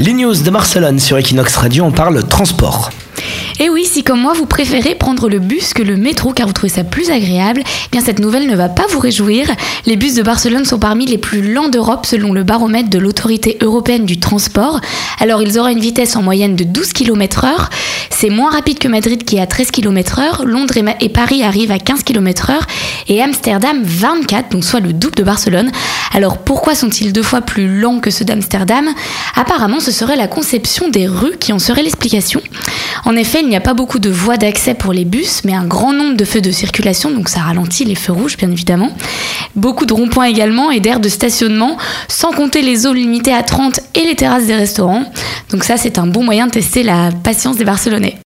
Les news de Barcelone sur Equinox Radio, on parle transport. Et oui, si comme moi vous préférez prendre le bus que le métro car vous trouvez ça plus agréable, eh bien cette nouvelle ne va pas vous réjouir. Les bus de Barcelone sont parmi les plus lents d'Europe selon le baromètre de l'autorité européenne du transport. Alors ils auraient une vitesse en moyenne de 12 km heure. C'est moins rapide que Madrid qui est à 13 km heure. Londres et Paris arrivent à 15 km heure et Amsterdam 24, donc soit le double de Barcelone. Alors pourquoi sont-ils deux fois plus lents que ceux d'Amsterdam? Apparemment ce serait la conception des rues qui en serait l'explication. En effet, il n'y a pas beaucoup de voies d'accès pour les bus, mais un grand nombre de feux de circulation, donc ça ralentit les feux rouges bien évidemment. Beaucoup de ronds-points également et d'aires de stationnement, sans compter les zones limitées à 30 et les terrasses des restaurants. Donc ça, c'est un bon moyen de tester la patience des Barcelonais.